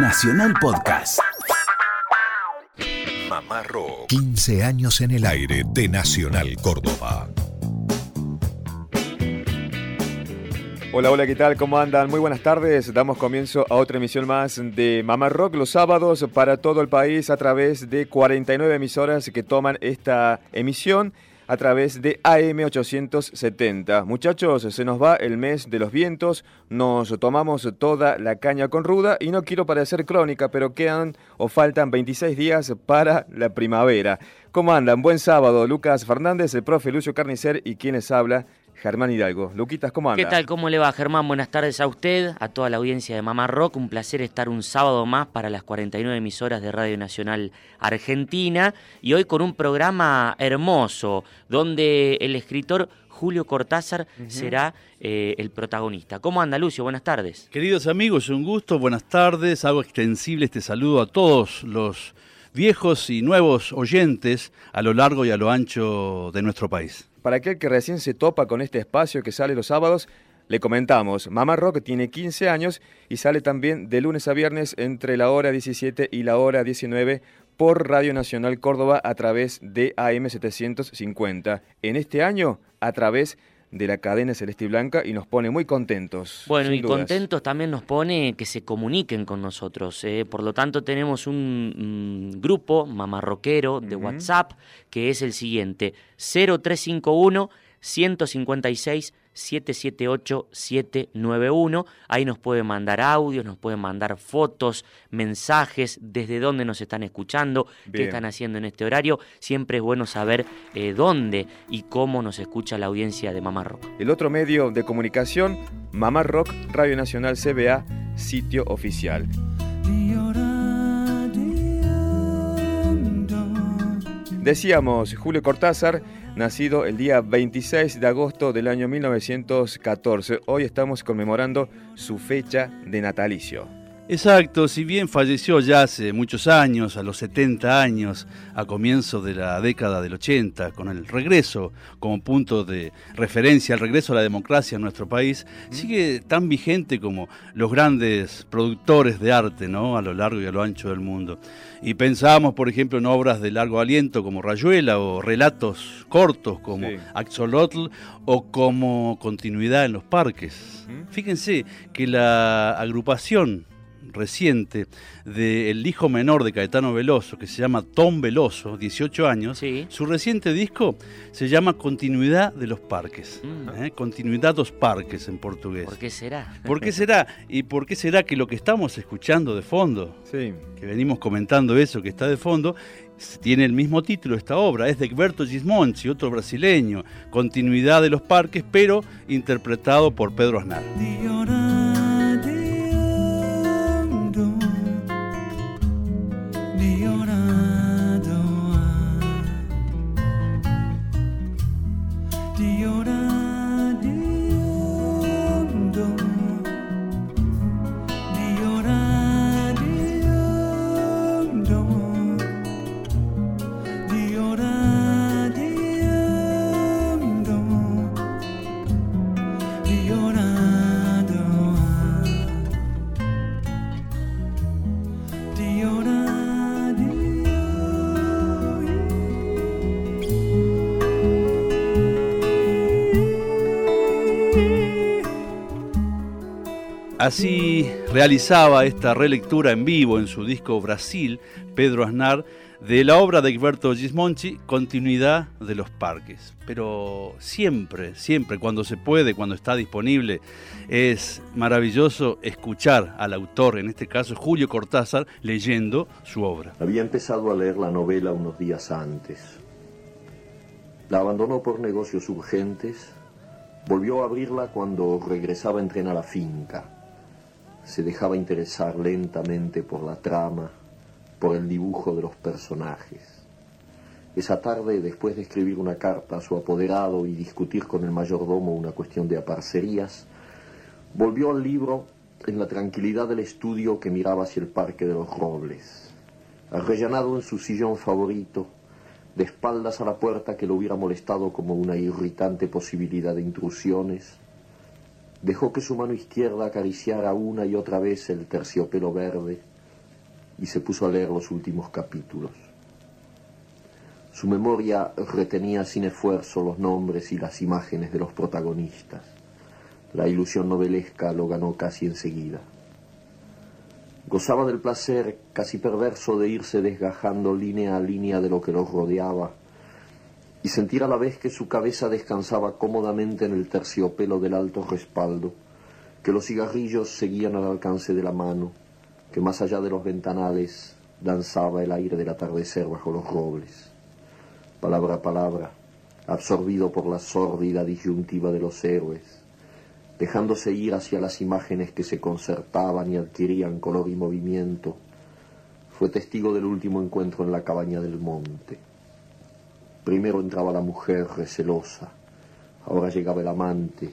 Nacional Podcast. Mamá Rock. 15 años en el aire de Nacional Córdoba. Hola, hola, ¿qué tal? ¿Cómo andan? Muy buenas tardes. Damos comienzo a otra emisión más de Mamá Rock los sábados para todo el país a través de 49 emisoras que toman esta emisión a través de AM870. Muchachos, se nos va el mes de los vientos, nos tomamos toda la caña con ruda y no quiero parecer crónica, pero quedan o faltan 26 días para la primavera. ¿Cómo andan? Buen sábado, Lucas Fernández, el profe Lucio Carnicer y quienes habla, Germán Hidalgo. Luquitas, ¿cómo anda? ¿Qué tal? ¿Cómo le va, Germán? Buenas tardes a usted, a toda la audiencia de Mamá Rock. Un placer estar un sábado más para las 49 emisoras de Radio Nacional Argentina y hoy con un programa hermoso donde el escritor Julio Cortázar será eh, el protagonista. ¿Cómo anda, Lucio? Buenas tardes. Queridos amigos, un gusto, buenas tardes. Hago extensible este saludo a todos los viejos y nuevos oyentes a lo largo y a lo ancho de nuestro país. Para aquel que recién se topa con este espacio que sale los sábados, le comentamos, Mamá Rock tiene 15 años y sale también de lunes a viernes entre la hora 17 y la hora 19 por Radio Nacional Córdoba a través de AM750. En este año, a través de la cadena Celeste y Blanca y nos pone muy contentos. Bueno, y contentos también nos pone que se comuniquen con nosotros. ¿eh? Por lo tanto, tenemos un grupo mamarroquero de WhatsApp que es el siguiente: 0351 156 778-791. Ahí nos pueden mandar audios, nos pueden mandar fotos, mensajes, desde dónde nos están escuchando, qué están haciendo en este horario. Siempre es bueno saber eh, dónde y cómo nos escucha la audiencia de Mamá Rock. El otro medio de comunicación, Mamá Rock, Radio Nacional CBA, sitio oficial. Decíamos, Julio Cortázar nacido el día 26 de agosto del año 1914. Hoy estamos conmemorando su fecha de natalicio. Exacto, si bien falleció ya hace muchos años, a los 70 años, a comienzo de la década del 80, con el regreso como punto de referencia, el regreso a la democracia en nuestro país, sigue tan vigente como los grandes productores de arte, ¿no? A lo largo y a lo ancho del mundo. Y pensábamos, por ejemplo, en obras de largo aliento como Rayuela o relatos cortos como Axolotl o como continuidad en los parques. Fíjense que la agrupación reciente del hijo menor de Caetano Veloso, que se llama Tom Veloso, 18 años, su reciente disco se llama Continuidad de los Parques. Mm. ¿eh? Continuidad dos Parques en portugués. ¿Por qué será? ¿Por qué será? ¿Y por qué será que lo que estamos escuchando de fondo, que venimos comentando eso que está de fondo, tiene el mismo título esta obra, es de Egberto Gismonti, otro brasileño, Continuidad de los Parques, pero interpretado por Pedro Aznar. Así realizaba esta relectura en vivo en su disco Brasil, Pedro Aznar, de la obra de Egberto Gismonti, Continuidad de los Parques. Pero siempre, siempre, cuando se puede, cuando está disponible, es maravilloso escuchar al autor, en este caso Julio Cortázar, leyendo su obra. Había empezado a leer la novela unos días antes. La abandonó por negocios urgentes, volvió a abrirla cuando regresaba en tren a la finca se dejaba interesar lentamente por la trama, por el dibujo de los personajes. Esa tarde, después de escribir una carta a su apoderado y discutir con el mayordomo una cuestión de aparcerías, volvió al libro en la tranquilidad del estudio que miraba hacia el Parque de los Robles. Arrellanado en su sillón favorito, de espaldas a la puerta que lo hubiera molestado como una irritante posibilidad de intrusiones, Dejó que su mano izquierda acariciara una y otra vez el terciopelo verde y se puso a leer los últimos capítulos. Su memoria retenía sin esfuerzo los nombres y las imágenes de los protagonistas. La ilusión novelesca lo ganó casi enseguida. Gozaba del placer casi perverso de irse desgajando línea a línea de lo que los rodeaba y sentir a la vez que su cabeza descansaba cómodamente en el terciopelo del alto respaldo, que los cigarrillos seguían al alcance de la mano, que más allá de los ventanales danzaba el aire del atardecer bajo los robles. Palabra a palabra, absorbido por la sórdida disyuntiva de los héroes, dejándose ir hacia las imágenes que se concertaban y adquirían color y movimiento, fue testigo del último encuentro en la cabaña del monte. Primero entraba la mujer recelosa, ahora llegaba el amante,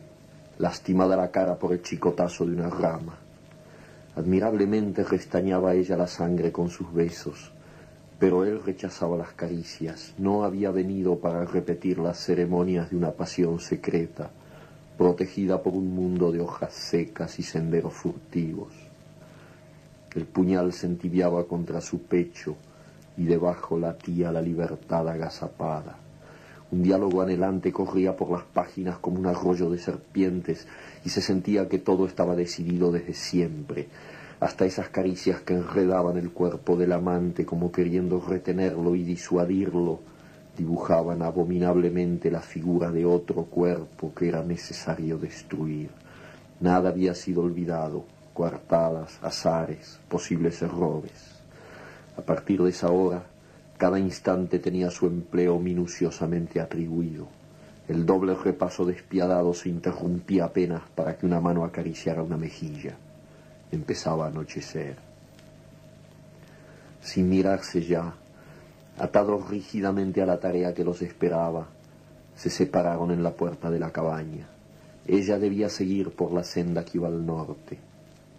lastimada la cara por el chicotazo de una rama. Admirablemente restañaba ella la sangre con sus besos, pero él rechazaba las caricias, no había venido para repetir las ceremonias de una pasión secreta, protegida por un mundo de hojas secas y senderos furtivos. El puñal se entibiaba contra su pecho y debajo latía la libertad agazapada. Un diálogo anhelante corría por las páginas como un arroyo de serpientes y se sentía que todo estaba decidido desde siempre, hasta esas caricias que enredaban el cuerpo del amante como queriendo retenerlo y disuadirlo dibujaban abominablemente la figura de otro cuerpo que era necesario destruir. Nada había sido olvidado, coartadas, azares, posibles errores. A partir de esa hora, cada instante tenía su empleo minuciosamente atribuido. El doble repaso despiadado se interrumpía apenas para que una mano acariciara una mejilla. Empezaba a anochecer. Sin mirarse ya, atados rígidamente a la tarea que los esperaba, se separaron en la puerta de la cabaña. Ella debía seguir por la senda que iba al norte.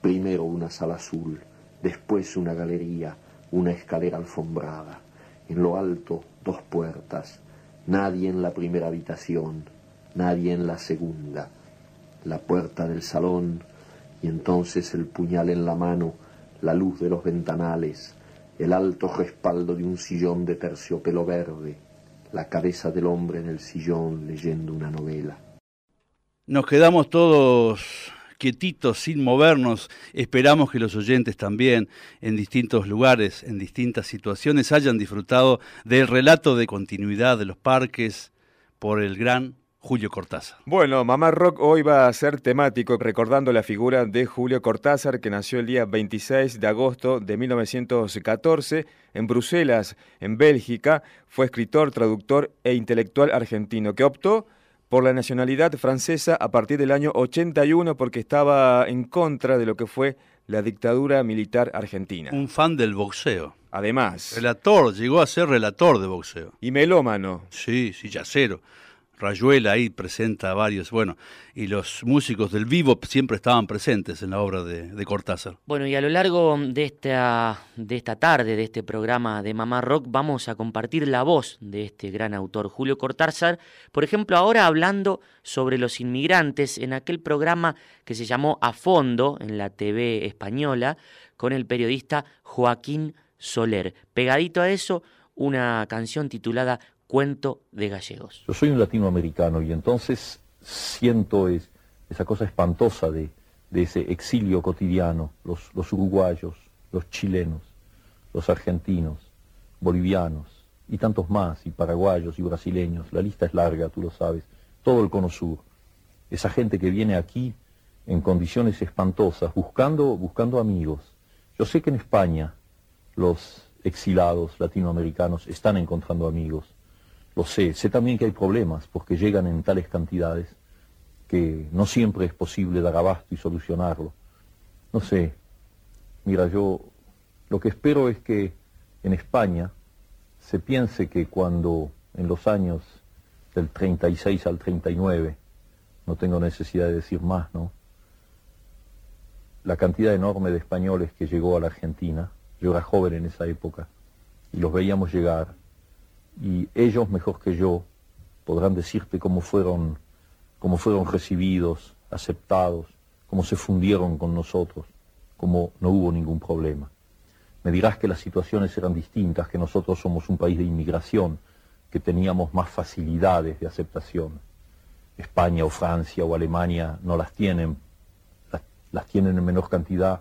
Primero una sala azul, después una galería, una escalera alfombrada. En lo alto dos puertas. Nadie en la primera habitación, nadie en la segunda. La puerta del salón y entonces el puñal en la mano, la luz de los ventanales, el alto respaldo de un sillón de terciopelo verde, la cabeza del hombre en el sillón leyendo una novela. Nos quedamos todos quietitos, sin movernos. Esperamos que los oyentes también, en distintos lugares, en distintas situaciones, hayan disfrutado del relato de continuidad de los parques por el gran Julio Cortázar. Bueno, Mamá Rock hoy va a ser temático recordando la figura de Julio Cortázar que nació el día 26 de agosto de 1914 en Bruselas, en Bélgica. Fue escritor, traductor e intelectual argentino que optó por la nacionalidad francesa a partir del año 81 porque estaba en contra de lo que fue la dictadura militar argentina. Un fan del boxeo. Además. Relator, llegó a ser relator de boxeo. Y melómano. Sí, sí, yacero. Rayuela ahí presenta varios, bueno, y los músicos del vivo siempre estaban presentes en la obra de, Cortázar. Bueno, y a lo largo de esta, de esta tarde, de este programa de Mamá Rock, vamos a compartir la voz de este gran autor, Julio Cortázar, por ejemplo, ahora hablando sobre los inmigrantes en aquel programa que se llamó A Fondo en la TV española, con el periodista Joaquín Soler. Pegadito a eso, una canción titulada cuento de gallegos. Yo soy un latinoamericano y entonces siento esa cosa espantosa de, ese exilio cotidiano, los, uruguayos, los chilenos, los argentinos, bolivianos y tantos más, y paraguayos y brasileños, la lista es larga, tú lo sabes, todo el cono sur. Esa gente que viene aquí en condiciones espantosas, buscando, buscando amigos. Yo sé que en España los exilados latinoamericanos están encontrando amigos. Lo sé, sé también que hay problemas porque llegan en tales cantidades que no siempre es posible dar abasto y solucionarlo. No sé, mira, yo lo que espero es que en España se piense que cuando en los años del 36 al 39, no tengo necesidad de decir más, ¿no? La cantidad enorme de españoles que llegó a la Argentina, yo era joven en esa época, y los veíamos llegar, y ellos mejor que yo podrán decirte cómo fueron, cómo fueron recibidos, aceptados, cómo se fundieron con nosotros, cómo no hubo ningún problema. Me dirás que las situaciones eran distintas, que nosotros somos un país de inmigración, que teníamos más facilidades de aceptación. España o Francia o Alemania no las tienen, las, tienen en menor cantidad,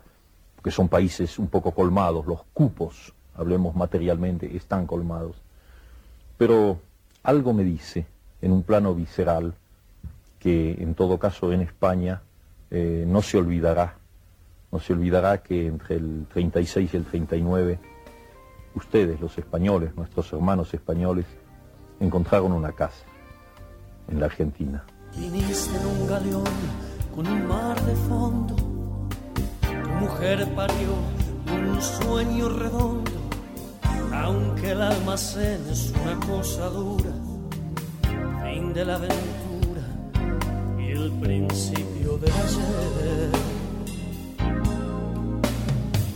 porque son países un poco colmados, los cupos, hablemos materialmente, están colmados. Pero algo me dice, en un plano visceral, que en todo caso en España eh, no se olvidará no se olvidará que entre el 36 y el 39, ustedes, los españoles, nuestros hermanos españoles, encontraron una casa en la Argentina. En un galeón con un mar de fondo. Mujer parió un sueño redondo, aunque el almacén es una cosa dura. Fin de la aventura y el principio de ayer.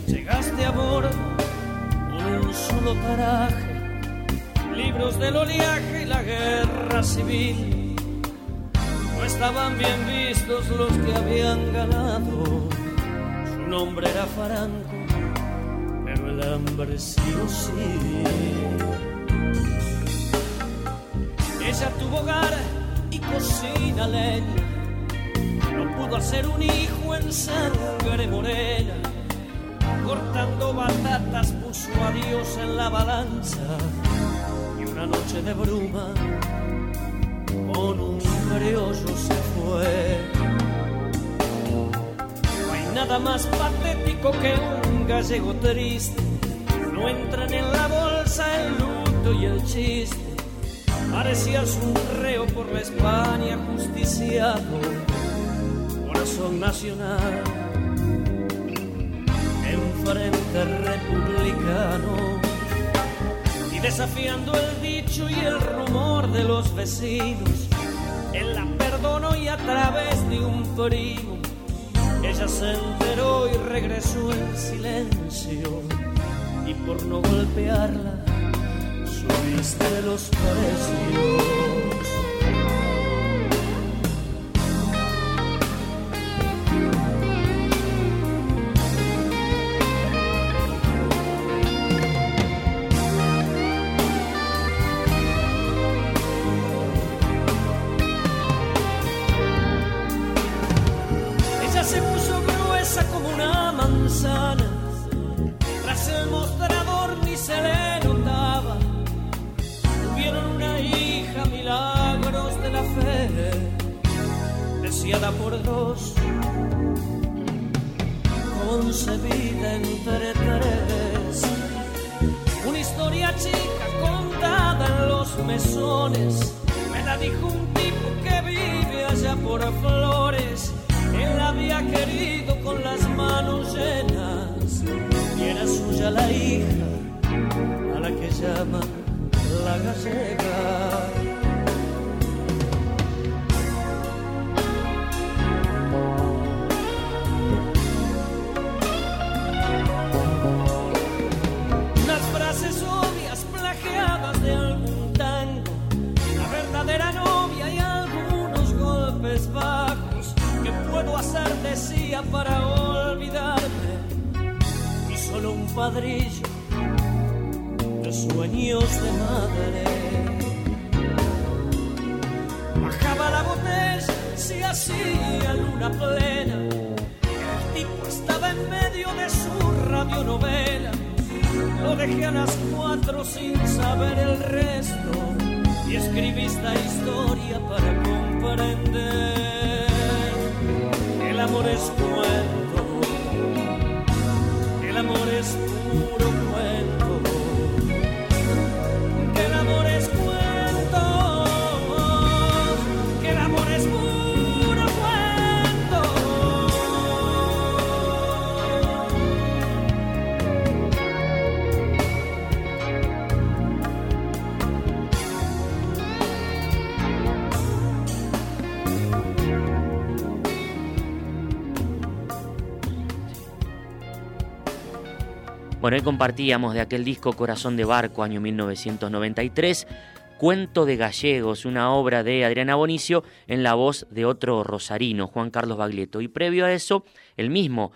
Llegaste a bordo con un solo taraje, libros del oleaje y la guerra civil. No estaban bien vistos los que habían ganado, su nombre era Faranco, el hambre sí o sí. Ella tuvo hogar y cocina leña, no pudo hacer un hijo en sangre morena cortando batatas puso a Dios en la balanza y una noche de bruma con un criollo se fue. No hay nada más patético que un gallego triste, no entran en la bolsa el luto y el chiste. Parecías un reo por la España justiciado, corazón nacional frente republicano y desafiando el dicho y el rumor de los vecinos. Él la perdonó y a través de un primo ella se enteró y regresó en silencio por no golpearla subiste los precios. Plena. El tipo estaba en medio de su radionovela. Lo dejé a las cuatro sin saber el resto y escribí esta historia para comprender el amor es cuento, el amor es puro cuento, Bueno, hoy compartíamos de aquel disco Corazón de Barco, año 1993, Cuento de Gallegos, una obra de Adriana Bonicio en la voz de otro rosarino, Juan Carlos Baglietto. Y previo a eso, el mismo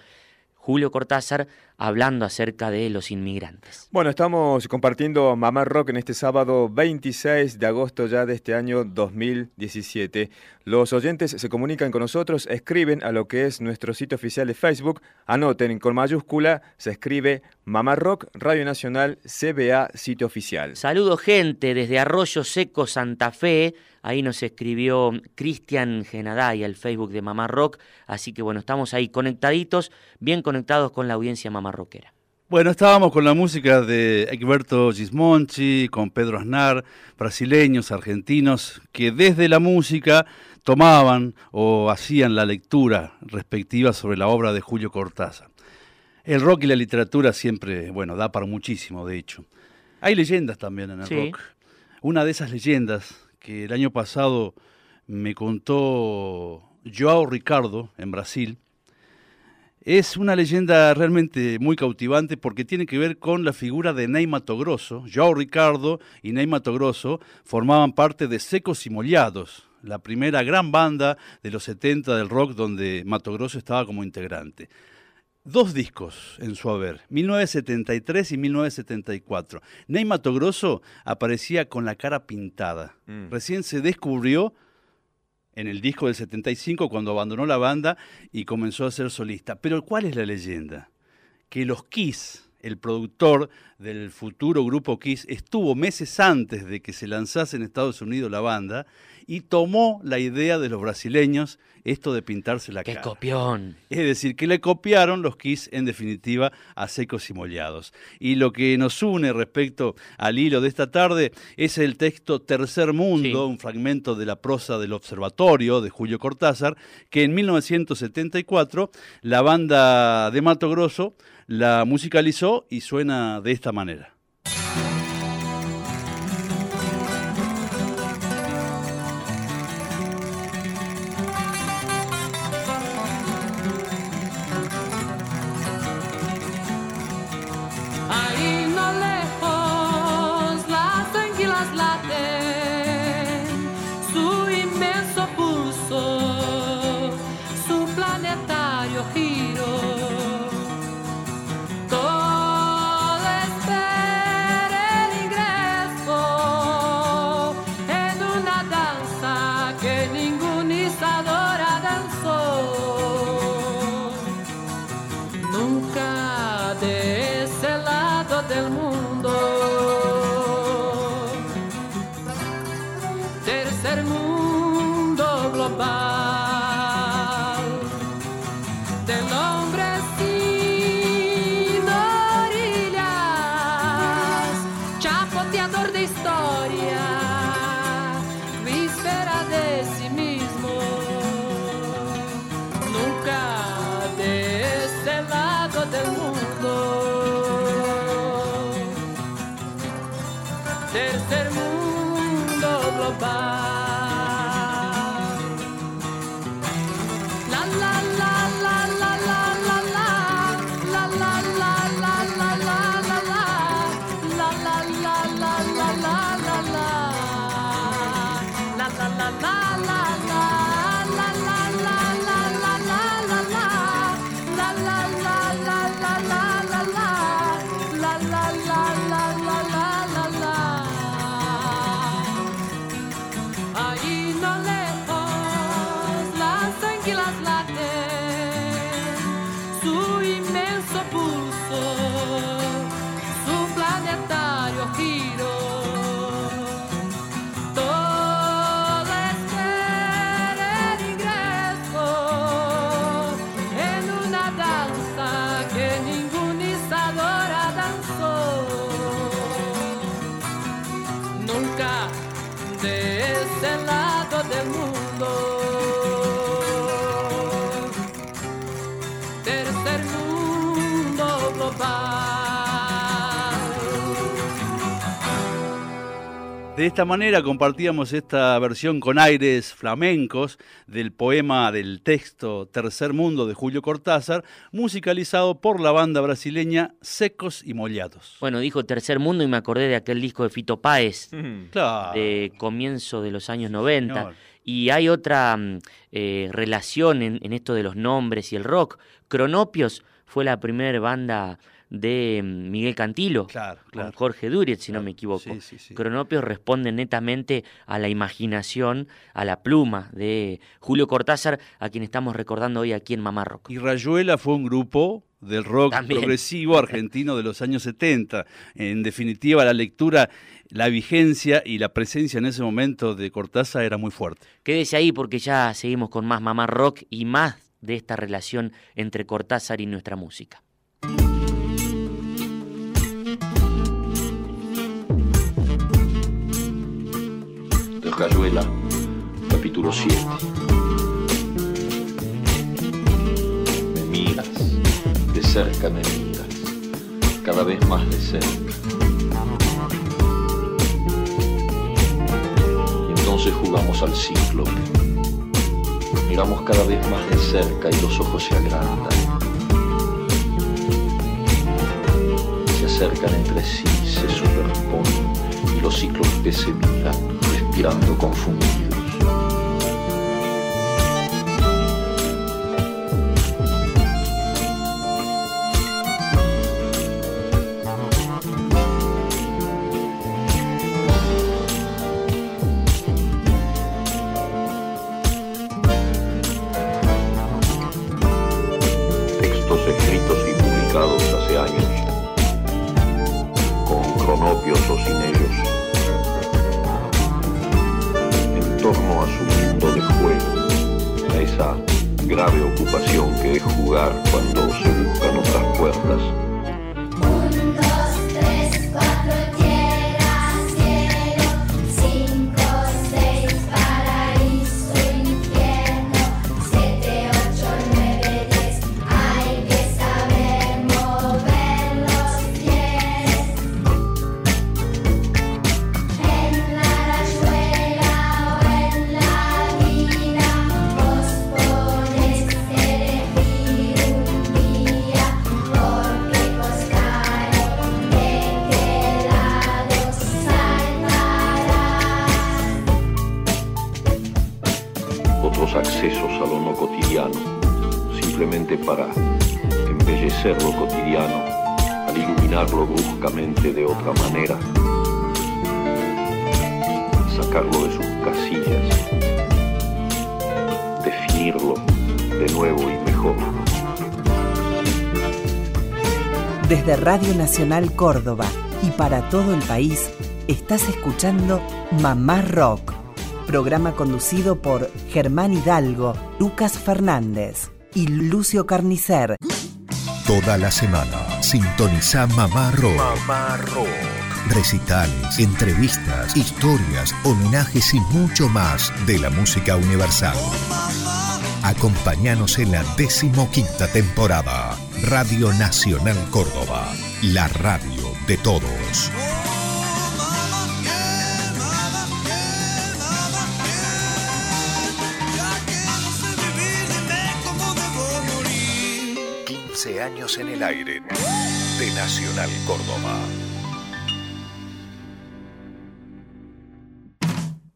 Julio Cortázar hablando acerca de los inmigrantes. Bueno, estamos compartiendo Mamá Rock en este sábado 26 de agosto ya de este año 2017. Los oyentes se comunican con nosotros, escriben a lo que es nuestro sitio oficial de Facebook, anoten con mayúscula, se escribe Mamá Rock, Radio Nacional, CBA, sitio oficial. Saludo gente desde Arroyo Seco, Santa Fe. Ahí nos escribió Cristian Genaday al Facebook de Mamá Rock. Así que bueno, estamos ahí conectaditos, bien conectados con la audiencia Mamá Rockera. Bueno, estábamos con la música de Egberto Gismonchi, con Pedro Aznar, brasileños, argentinos, que desde la música tomaban o hacían la lectura respectiva sobre la obra de Julio Cortázar. El rock y la literatura siempre, bueno, da para muchísimo, de hecho. Hay leyendas también en el rock. Una de esas leyendas que el año pasado me contó Joao Ricardo en Brasil, es una leyenda realmente muy cautivante porque tiene que ver con la figura de Ney Grosso. Joao Ricardo y Ney Grosso formaban parte de Secos y Mollados, la primera gran banda de los 70 del rock donde Mato Grosso estaba como integrante. Dos discos en su haber, 1973 y 1974. Ney Mato Grosso aparecía con la cara pintada. Mm. Recién se descubrió en el disco del 75 cuando abandonó la banda y comenzó a ser solista. Pero ¿cuál es la leyenda? Que los Kiss, el productor del futuro grupo Kiss, estuvo meses antes de que se lanzase en Estados Unidos la banda y tomó la idea de los brasileños esto de pintarse la ¡Qué cara. copión! Es decir, que le copiaron los Kiss en definitiva a secos y mollados. Y lo que nos une respecto al hilo de esta tarde es el texto Tercer Mundo, un fragmento de la prosa del Observatorio de Julio Cortázar, que en 1974 la banda de Mato Grosso la musicalizó y suena de esta manera. De esta manera compartíamos esta versión con aires flamencos del poema del texto Tercer Mundo de Julio Cortázar, musicalizado por la banda brasileña Secos y Mollados. Bueno, dijo Tercer Mundo y me acordé de aquel disco de Fito Páez Claro. de comienzo de los años 90. Y hay otra mm, eh, relación en, en esto de los nombres y el rock. Cronopios fue la primera banda de mm, Miguel Cantilo, Claro, con. Jorge Duriet, si no me equivoco. sí, sí, sí. Cronopios responde netamente a la imaginación, a la pluma de Julio Cortázar, a quien estamos recordando hoy aquí en Mamá Rock. Y Rayuela fue un grupo del rock También. progresivo argentino de los años 70. En definitiva, la lectura, la vigencia y la presencia en ese momento de Cortázar era muy fuerte. Quédese ahí porque ya seguimos con más Mamá Rock y más de esta relación entre Cortázar y nuestra música. Rayuela, capítulo 7. Me miras, de cerca me miras, cada vez más de cerca. Y entonces jugamos al ciclo. Miramos cada vez más de cerca y los ojos se agrandan. Se acercan entre sí, se superponen y los ciclos que se miran, respirando confundidos. Radio Nacional Córdoba y para todo el país, estás escuchando Mamá Rock, programa conducido por Germán Hidalgo, Lucas Fernández y Lucio Carnicer. Toda la semana sintoniza Mamá Rock. Recitales, entrevistas, historias, homenajes y mucho más de la música universal. Acompáñanos en la decimoquinta temporada. Radio Nacional Córdoba, la radio de todos. 15 años en el aire de Nacional Córdoba.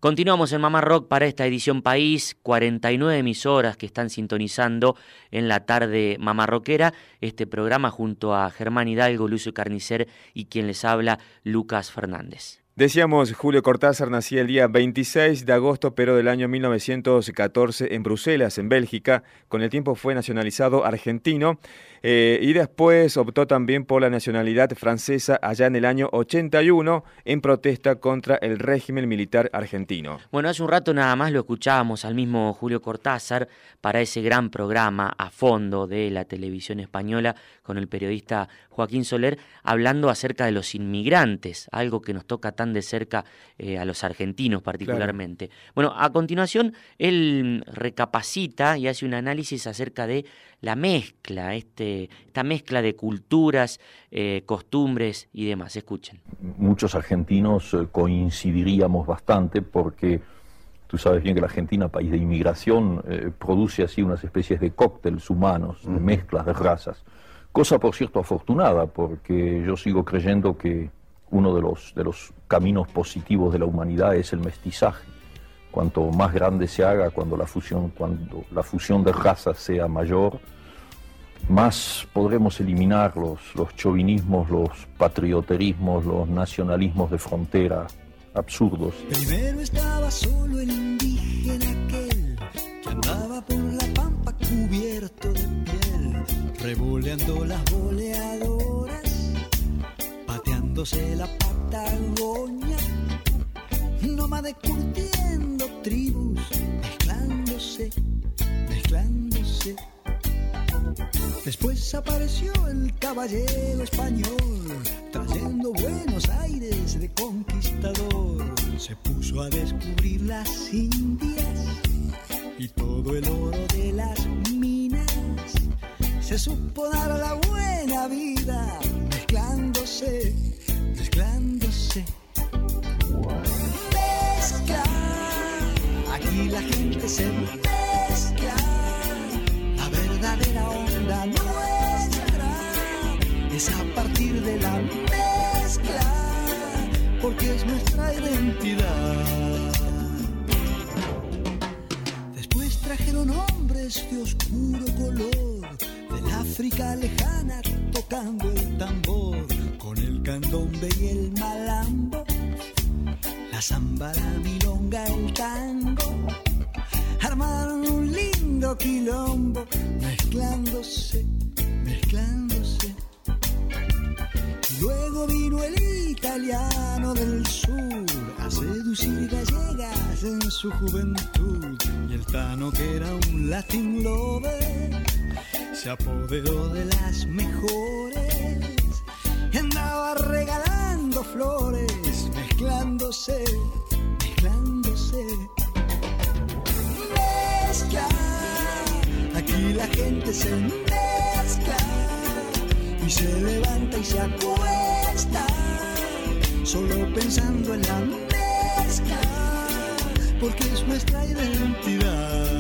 Continuamos en Mamá Rock para esta edición País, 49 emisoras que están sintonizando en la tarde Mamá Rockera, este programa junto a Germán Hidalgo, Lucio Carnicer y quien les habla, Lucas Fernández. Decíamos, Julio Cortázar nacía el día 26 de agosto, pero del año 1914 en Bruselas, en Bélgica. Con el tiempo fue nacionalizado argentino eh, y después optó también por la nacionalidad francesa allá en el año 81 en protesta contra el régimen militar argentino. Bueno, hace un rato nada más lo escuchábamos al mismo Julio Cortázar para ese gran programa a fondo de la televisión española con el periodista Joaquín Soler, hablando acerca de los inmigrantes, algo que nos toca tan de cerca eh, a los argentinos particularmente. Bueno, a continuación él recapacita y hace un análisis acerca de la mezcla, este, esta mezcla de culturas, eh, costumbres y demás. Escuchen. Muchos argentinos eh, coincidiríamos bastante porque tú sabes bien que la Argentina, país de inmigración, eh, produce así unas especies de cócteles humanos, de mezclas de razas. Cosa, por cierto, afortunada, porque yo sigo creyendo que uno de los, de los caminos positivos de la humanidad es el mestizaje. Cuanto más grande se haga, cuando la fusión, cuando la fusión de razas sea mayor, más podremos eliminar los, los chauvinismos, los patrioterismos, los nacionalismos de frontera absurdos. Primero estaba solo el indígena aquel que andaba por la pampa cubierto de piel, revoleando las boleadoras, pateándose la Patagonia, nómade curtiendo tribus, Después apareció el caballero español, trayendo buenos aires de conquistador. Se puso a descubrir las Indias y todo el oro de las minas. Se supo dar la buena vida, mezclándose, mezclándose. Aquí la gente se porque es nuestra identidad. Después trajeron hombres de oscuro color, del África lejana, tocando el tambor, con el candombe y el malambo, la zamba, la milonga, el tango armaron un lindo quilombo, mezclándose, mezclándose. Luego vino el italiano del sur a seducir gallegas en su juventud. Y el tano que era un latin lover se apoderó de las mejores y andaba regalando flores, mezclándose, mezclándose mezcla. Aquí la gente se mezcla y se levanta y se acuesta, solo pensando en la mezcla, porque es nuestra identidad.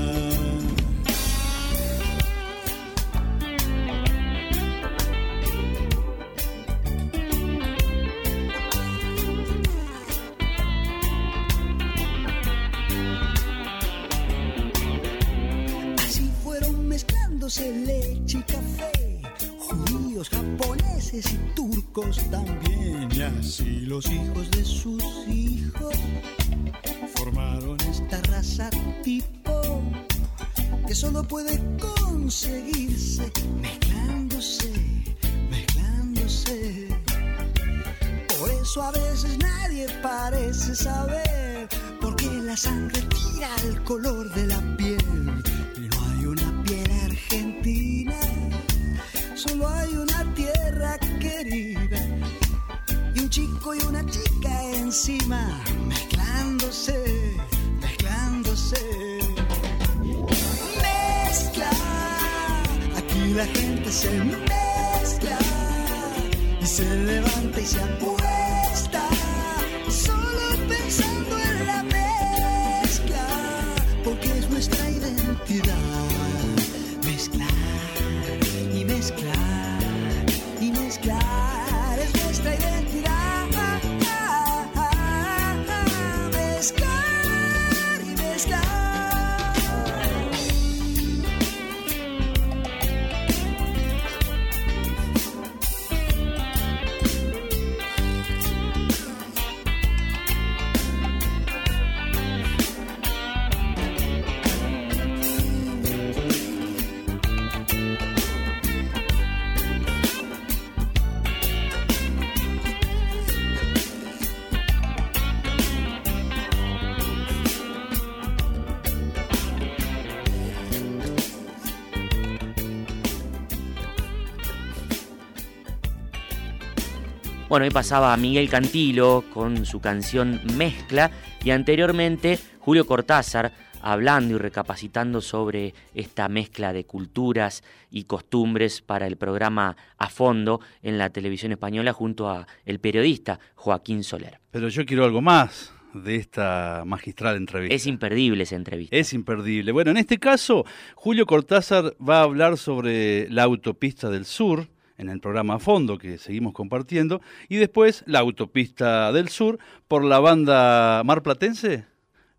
Bueno, hoy pasaba a Miguel Cantilo con su canción Mezcla y anteriormente Julio Cortázar hablando y recapacitando sobre esta mezcla de culturas y costumbres para el programa A Fondo en la televisión española junto a el periodista Joaquín Soler. Pero yo quiero algo más de esta magistral entrevista. Es imperdible esa entrevista. Es imperdible. Bueno, en este caso, Julio Cortázar va a hablar sobre la autopista del sur, en el programa a fondo que seguimos compartiendo, y después la autopista del sur por la banda marplatense,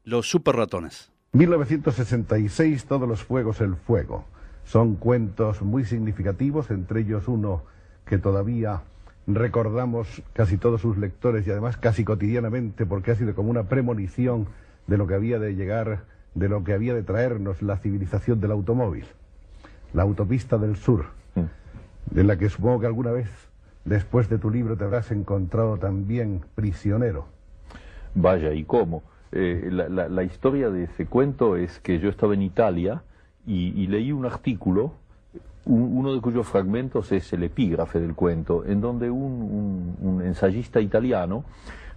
los Super Ratones. 1966, Todos los Fuegos el Fuego. Son cuentos muy significativos, entre ellos uno que todavía recordamos casi todos sus lectores y además casi cotidianamente porque ha sido como una premonición de lo que había de llegar, de lo que había de traernos la civilización del automóvil. La autopista del sur, de la que supongo que alguna vez después de tu libro te habrás encontrado también prisionero. Vaya, ¿y cómo? Eh, la, historia de ese cuento es que yo estaba en Italia y, leí un artículo, un- uno de cuyos fragmentos es el epígrafe del cuento, en donde un, un- un ensayista italiano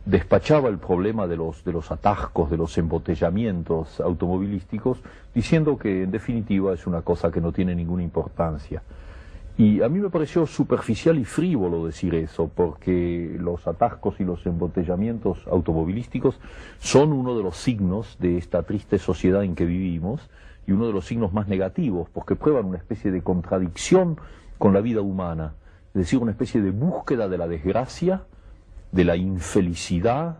despachaba el problema de los, de los atascos, de los embotellamientos automovilísticos, diciendo que en definitiva es una cosa que no tiene ninguna importancia. Y a mí me pareció superficial y frívolo decir eso, porque los atascos y los embotellamientos automovilísticos son uno de los signos de esta triste sociedad en que vivimos y uno de los signos más negativos, porque prueban una especie de contradicción con la vida humana, es decir, una especie de búsqueda de la desgracia, de la infelicidad,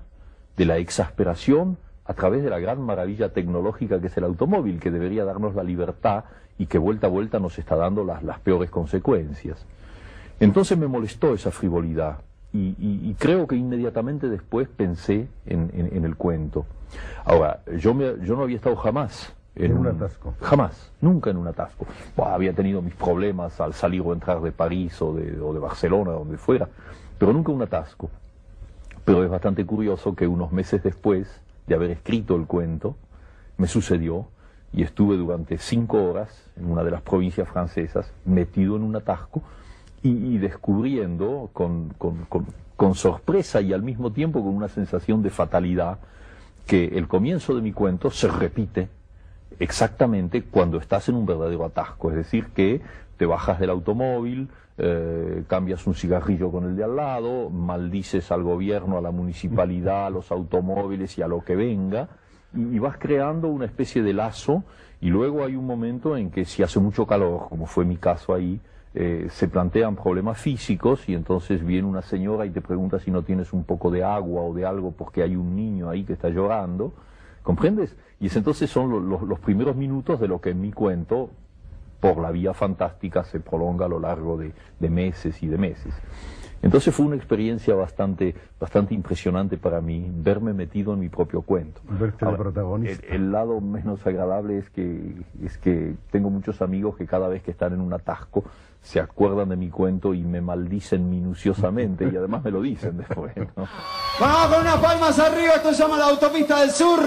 de la exasperación, a través de la gran maravilla tecnológica que es el automóvil, que debería darnos la libertad y que vuelta a vuelta nos está dando las, las peores consecuencias. Entonces me molestó esa frivolidad y, y- y creo que inmediatamente después pensé en, en- en el cuento. Ahora, yo, me- yo no había estado jamás En un atasco. Jamás, nunca en un atasco. Había tenido mis problemas al salir o entrar de París o de, o de Barcelona, donde fuera, pero nunca un atasco. Pero es bastante curioso que unos meses después de haber escrito el cuento, me sucedió y estuve durante cinco horas en una de las provincias francesas metido en un atasco y, descubriendo con, con- con- con sorpresa y al mismo tiempo con una sensación de fatalidad que el comienzo de mi cuento se repite exactamente cuando estás en un verdadero atasco, es decir, que te bajas del automóvil, eh, cambias un cigarrillo con el de al lado, maldices al gobierno, a la municipalidad, a los automóviles y a lo que venga, y, vas creando una especie de lazo, y luego hay un momento en que si hace mucho calor, como fue mi caso ahí, eh, se plantean problemas físicos y entonces viene una señora y te pregunta si no tienes un poco de agua o de algo porque hay un niño ahí que está llorando, ¿comprendes? Y es entonces son lo- los primeros minutos de lo que en mi cuento, por la vía fantástica, se prolonga a lo largo de, de meses y de meses. Entonces fue una experiencia bastante, bastante impresionante para mí verme metido en mi propio cuento. Verte Ahora, protagonista. el, el lado menos agradable es que, es que tengo muchos amigos que cada vez que están en un atasco se acuerdan de mi cuento y me maldicen minuciosamente y además me lo dicen después. ¿no? Vamos con unas palmas arriba, esto se llama la autopista del sur.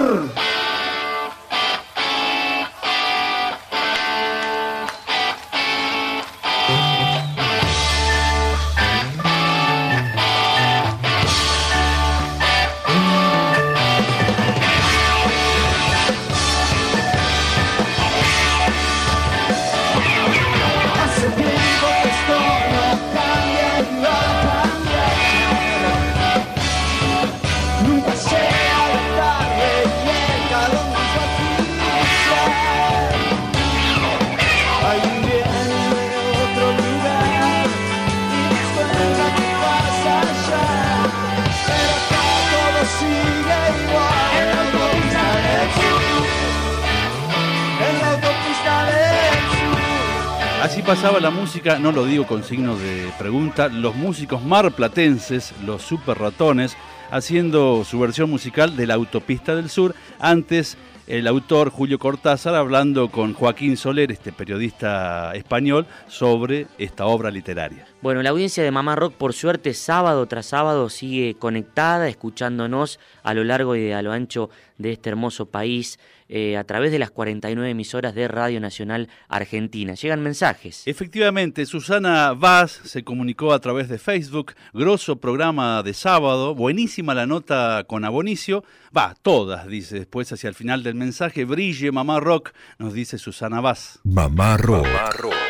Pasaba la música, no lo digo con signos de pregunta, los músicos marplatenses, los super ratones, haciendo su versión musical de La Autopista del Sur. Antes, el autor Julio Cortázar hablando con Joaquín Soler, este periodista español, sobre esta obra literaria. Bueno, la audiencia de Mamá Rock, por suerte, sábado tras sábado sigue conectada, escuchándonos a lo largo y a lo ancho de este hermoso país eh, a través de las 49 emisoras de Radio Nacional Argentina. Llegan mensajes. Efectivamente, Susana Vaz se comunicó a través de Facebook, grosso programa de sábado, buenísima la nota con Abonicio, va, todas, dice después hacia el final del mensaje, brille Mamá Rock, nos dice Susana Vaz. Mamá Rock.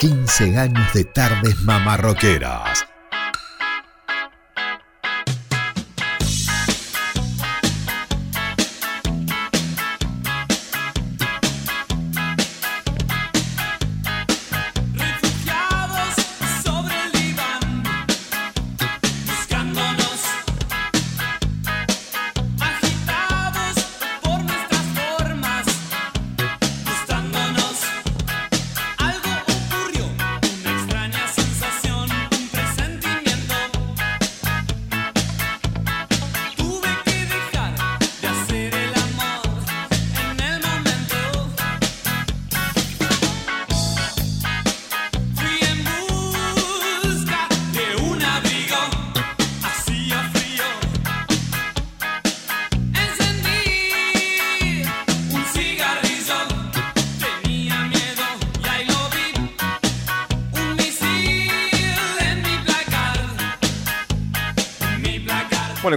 15 años de tardes mamarroqueras.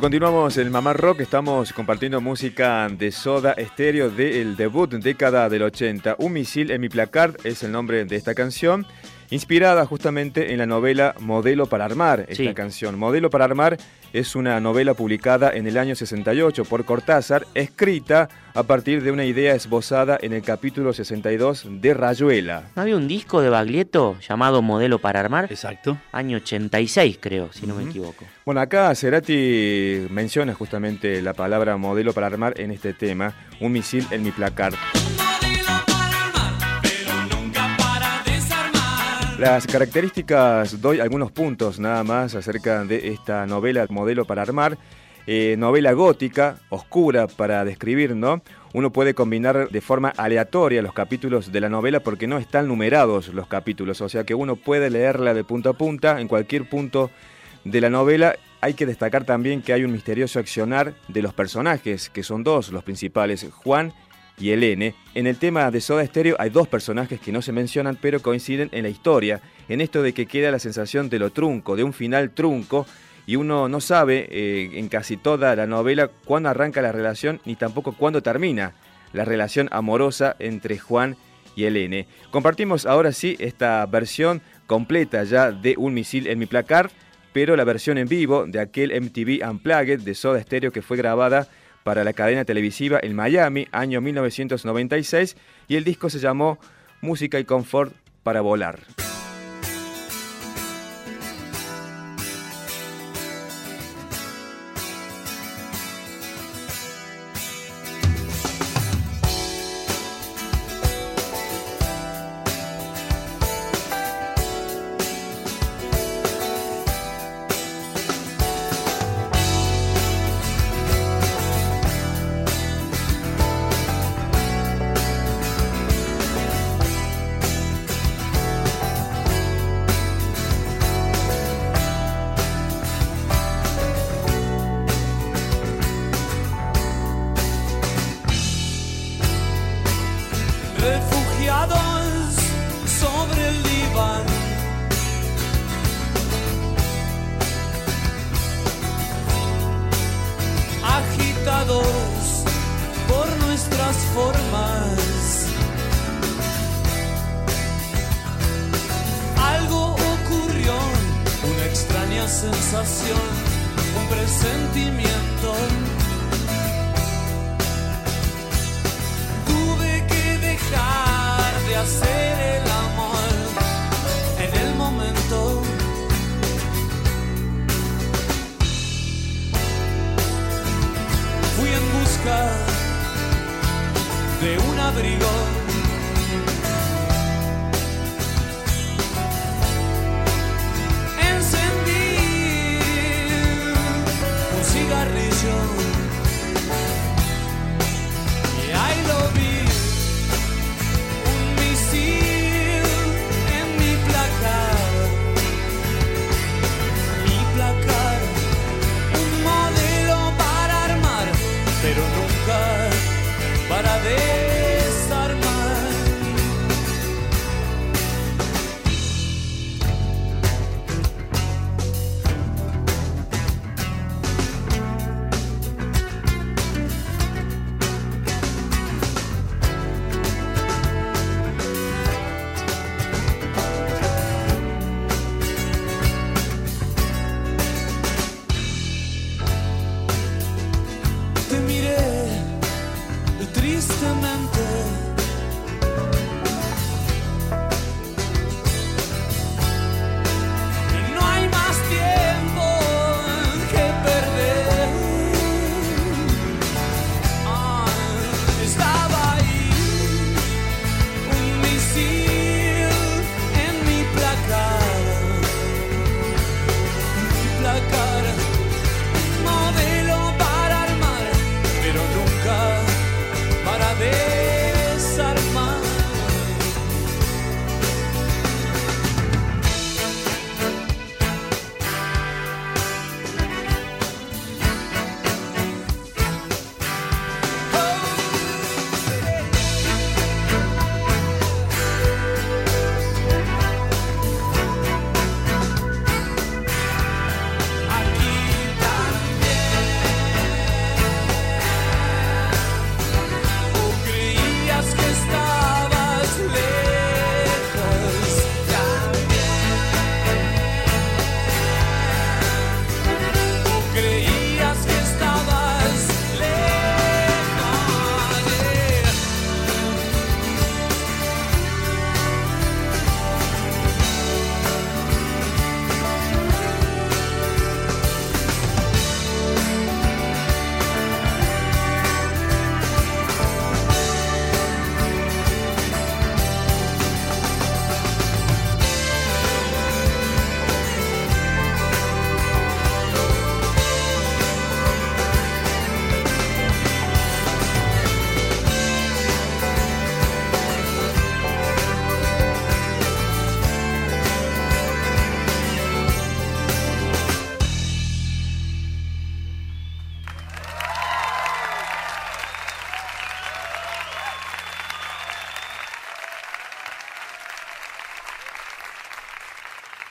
Continuamos en Mamá Rock, estamos compartiendo música de Soda Stereo del debut década del 80. Un misil en mi placard es el nombre de esta canción, inspirada justamente en la novela Modelo para Armar. Esta Sí. canción, Modelo para Armar, es una novela publicada en el año 68 por Cortázar, escrita a partir de una idea esbozada en el capítulo 62 de Rayuela. ¿No había un disco de Baglietto llamado Modelo para Armar? Exacto. Año 86, creo, si no me equivoco. Bueno, acá Cerati menciona justamente la palabra modelo para armar en este tema, un misil en mi placar. Las características, doy algunos puntos nada más acerca de esta novela Modelo para Armar. Eh, novela gótica, oscura para describir, ¿no? Uno puede combinar de forma aleatoria los capítulos de la novela porque no están numerados los capítulos, o sea que uno puede leerla de punta a punta en cualquier punto de la novela. Hay que destacar también que hay un misterioso accionar de los personajes, que son dos los principales, Juan y Elene. En el tema de Soda Stereo hay dos personajes que no se mencionan pero coinciden en la historia, en esto de que queda la sensación de lo trunco, de un final trunco, y uno no sabe eh, en casi toda la novela cuándo arranca la relación ni tampoco cuándo termina la relación amorosa entre Juan y Elene. Compartimos ahora sí esta versión completa ya de Un misil en mi placar, pero la versión en vivo de aquel MTV Unplugged de Soda Stereo que fue grabada para la cadena televisiva en Miami, año 1996, y el disco se llamó Música y Confort para Volar. Por nuestras formas. Algo ocurrió, una extraña sensación, un presentimiento. Tuve que dejar de hacer de un abrigo.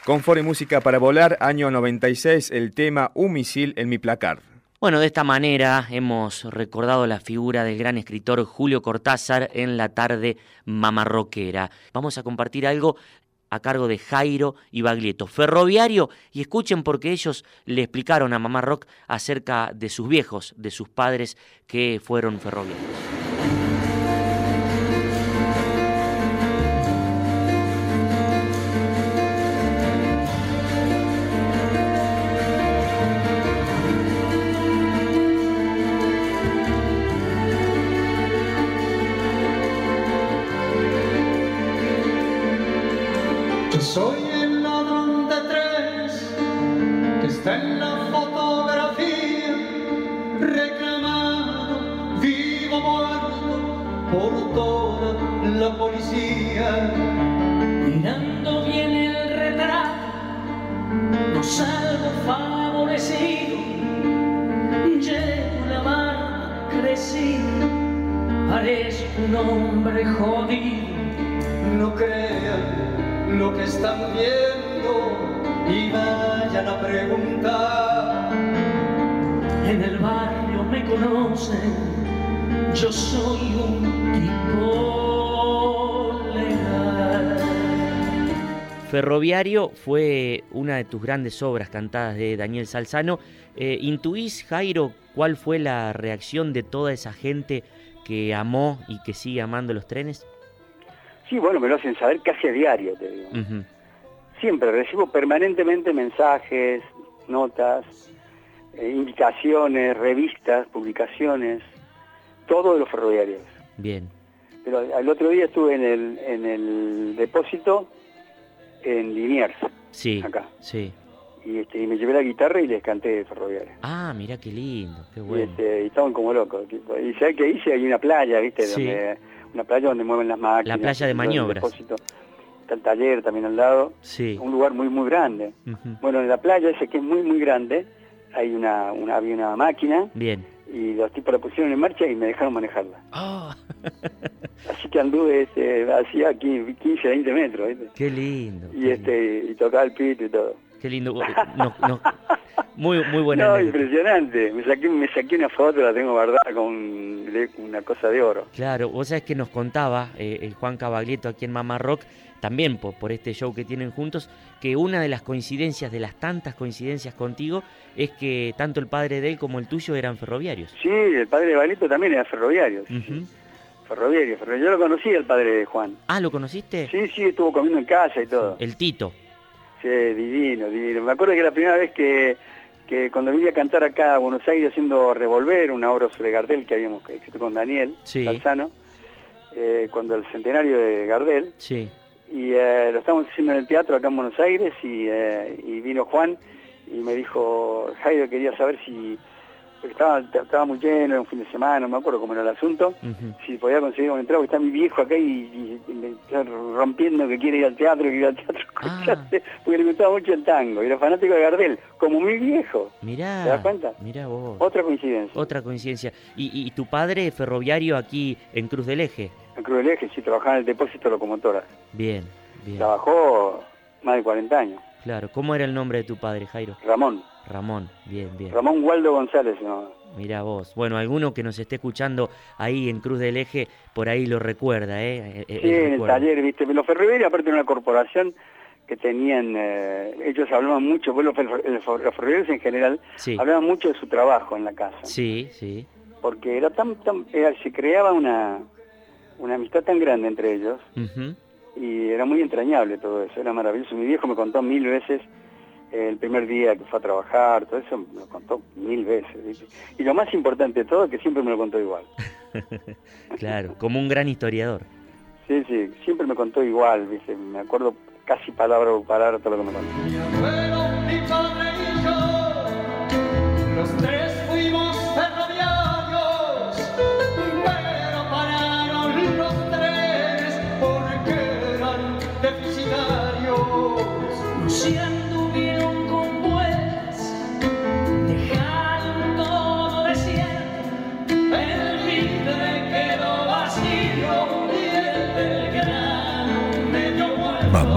Confort y música para volar, año 96, el tema Un misil en mi placar. Bueno, de esta manera hemos recordado la figura del gran escritor Julio Cortázar en la tarde mamarroquera. Vamos a compartir algo a cargo de Jairo y Baglietto, ferroviario, y escuchen porque ellos le explicaron a Mamá Rock acerca de sus viejos, de sus padres que fueron ferroviarios. Mirando bien el retrato, no salgo favorecido. Llevo la barba crecida, parezco un hombre jodido. No crean lo que están viendo y vayan a preguntar. En el barrio me conocen, yo soy un tipo Ferroviario fue una de tus grandes obras cantadas de Daniel Salzano. Eh, ¿Intuís, Jairo, cuál fue la reacción de toda esa gente que amó y que sigue amando los trenes? Sí, bueno, me lo hacen saber casi a diario, te digo. Siempre recibo permanentemente mensajes, notas, eh, invitaciones, revistas, publicaciones, todo de los ferroviarios. Bien. Pero al otro día estuve en el, en el depósito en Liniers, Sí, acá. sí. Y, este, y me llevé la guitarra y les canté de ferroviario. Ah, mira qué lindo, qué Y, bueno. este, y estaban como locos. tipo. Y sabes que hice hay una playa, ¿viste? Sí. Donde, una playa donde mueven las máquinas. La playa de y maniobras. Está el taller también al lado. Sí. Un lugar muy, muy grande. Bueno, en la playa ese que es muy, muy grande, hay una, una, había una máquina Bien. Y los tipos la pusieron en marcha y me dejaron manejarla. Ah, Así que anduve este, hacía 15, 15, 20 metros, ¿viste? qué lindo. Y, este, y tocaba el pito y todo. Qué lindo. No, no. Muy, muy buena no, impresionante. Me saqué, me saqué una foto, la tengo guardada con una cosa de oro. Claro, vos sabés que nos contaba eh, el Juan Cabaglietto aquí en Mamá Rock, también por, por este show que tienen juntos, que una de las coincidencias, de las tantas coincidencias contigo, es que tanto el padre de él como el tuyo eran ferroviarios. Sí, el padre de Balito también era ferroviario. Ferroviario, ferroviario. Yo lo conocí al padre de Juan. Ah, ¿lo conociste? Sí, sí, estuvo comiendo en casa y todo. El Tito. Sí, divino, divino. Me acuerdo que la primera vez que, que cuando vine a cantar acá a Buenos Aires haciendo Revolver, una obra sobre Gardel que habíamos escrito con Daniel Sí. Salzano, eh, cuando el centenario de Gardel, Sí. y eh, lo estábamos haciendo en el teatro acá en Buenos Aires y, eh, y vino Juan y me dijo, Jairo quería saber si, porque estaba, estaba muy lleno, era un fin de semana, no me acuerdo cómo era el asunto, si podía conseguir un entrado, porque está mi viejo acá y, y- y me está rompiendo que quiere ir al teatro, que ir al teatro, escucharte, porque le gustaba mucho el tango, y era fanático de Gardel, como mi viejo. Mirá. ¿Te das cuenta? Mirá vos. Otra coincidencia. Otra coincidencia. ¿Y, y tu padre ferroviario aquí en Cruz del Eje? En Cruz del Eje, sí, trabajaba en el depósito de locomotoras. Bien, bien. Trabajó más de 40 años. Claro. ¿Cómo era el nombre de tu padre, Jairo? Ramón, Ramón. Bien, bien. Ramón Waldo González, ¿no? Mirá vos. Bueno, alguno que nos esté escuchando ahí en Cruz del Eje, por ahí lo recuerda, ¿eh? Eh, eh, Sí, en el taller, viste, los ferroviarios aparte de una corporación que tenían, eh, ellos hablaban mucho, los, fer- los ferroviarios en general, Sí. hablaban mucho de su trabajo en la casa. Sí, sí. porque era tan, tan era- se creaba una, una amistad tan grande entre ellos y era muy entrañable todo eso, era maravilloso. Mi viejo me contó mil veces el primer día que fue a trabajar, todo eso me lo contó mil veces. Y lo más importante de todo es que siempre me lo contó igual. Claro, como un gran historiador. Sí, sí, siempre me contó igual, ¿viste? me acuerdo casi palabra por palabra todo lo que me contó.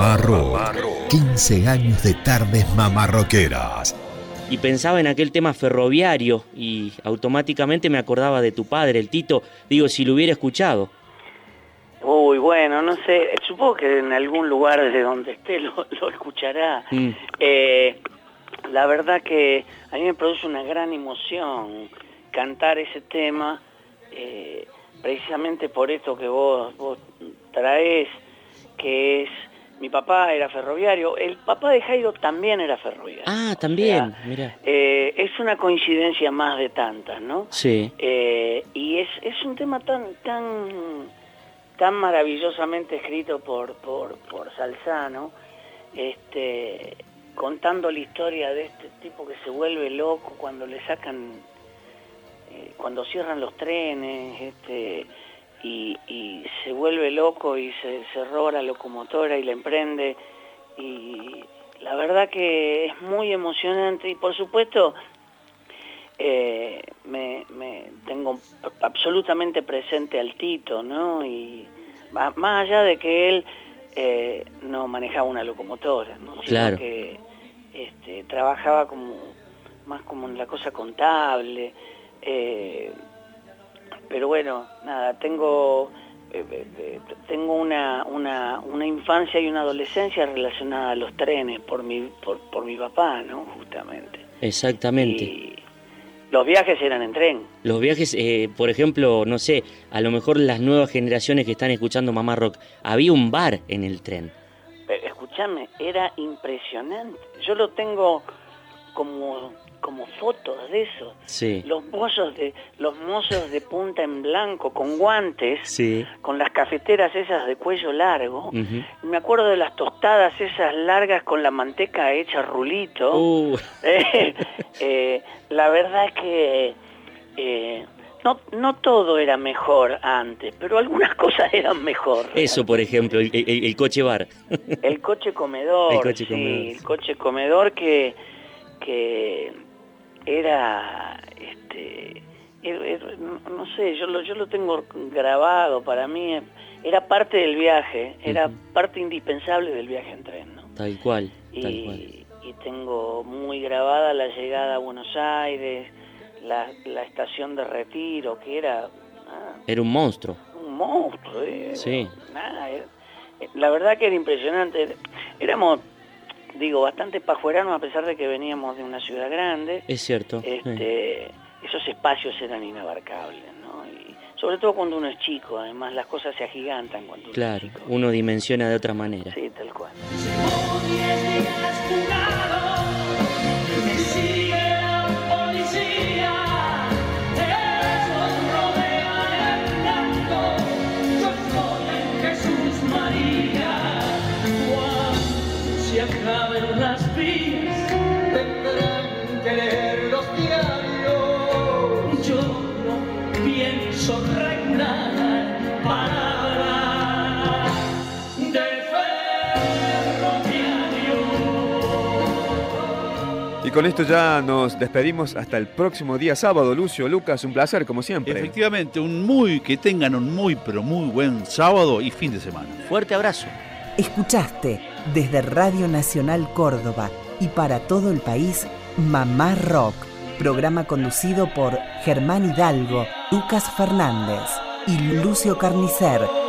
Rock. 15 años de tardes mamarroqueras. Y pensaba en aquel tema ferroviario y automáticamente me acordaba de tu padre, el Tito. Digo, si lo hubiera escuchado. Uy, bueno, no sé, supongo que en algún lugar de donde esté lo, lo escuchará. Mm, Eh, la verdad que a mí me produce una gran emoción cantar ese tema, eh, precisamente por esto que vos, vos traes, que es, mi papá era ferroviario, el papá de Jairo también era ferroviario. Ah, también, mira. Eh, es una coincidencia más de tantas, ¿no? Sí. Eh, y es, es un tema tan tan tan maravillosamente escrito por por, por Salzano, este, contando la historia de este tipo que se vuelve loco cuando le sacan, eh, cuando cierran los trenes, este, y, y se vuelve loco y se, se roba la locomotora y la emprende y la verdad que es muy emocionante y por supuesto eh, me, me tengo absolutamente presente al Tito, ¿no? Y más allá de que él eh, no manejaba una locomotora, ¿no? Sino Claro. que este, trabajaba como más como en la cosa contable, eh, pero bueno, nada, tengo eh, eh, eh, tengo una, una, una infancia y una adolescencia relacionada a los trenes por mi, por, por mi papá, ¿no? Justamente. Exactamente. Los viajes eran en tren. Los viajes, eh, por ejemplo, no sé, a lo mejor las nuevas generaciones que están escuchando Mamá Rock, había un bar en el tren. Pero escúchame, era impresionante. Yo lo tengo como, como fotos de eso. Sí. Los mozos de, los mozos de punta en blanco, con guantes, Sí. con las cafeteras esas de cuello largo. Me acuerdo de las tostadas esas largas con la manteca hecha rulito. Uh. Eh, eh, la verdad es que eh, no, no todo era mejor antes, pero algunas cosas eran mejor. Eso, por ejemplo, el, el- el coche bar. El coche comedor, El coche sí, comedor, el coche comedor que, que era, este, era- era- no, no sé, yo lo, yo lo tengo grabado, para mí era parte del viaje, era parte indispensable del viaje en tren, ¿no? Tal cual, tal cual. Y, y tengo muy grabada la llegada a Buenos Aires, la, la estación de retiro, que era ah, Era un monstruo. un monstruo. eh, Sí. nada, era- eh, la verdad que era impresionante. Éramos, digo, bastante pajueranos a pesar de que veníamos de una ciudad grande. Es cierto. Este, esos espacios eran inabarcables, ¿no? Y sobre todo cuando uno es chico, además las cosas se agigantan cuando uno Claro, uno dimensiona de otra manera. Sí, tal cual. Y con esto ya nos despedimos hasta el próximo día sábado. Lucio, Lucas, un placer como siempre. Efectivamente, un muy, que tengan un muy, pero muy buen sábado y fin de semana. Fuerte abrazo. Escuchaste desde Radio Nacional Córdoba y para todo el país Mamá Rock, programa conducido por Germán Hidalgo, Lucas Fernández y Lucio Carnicer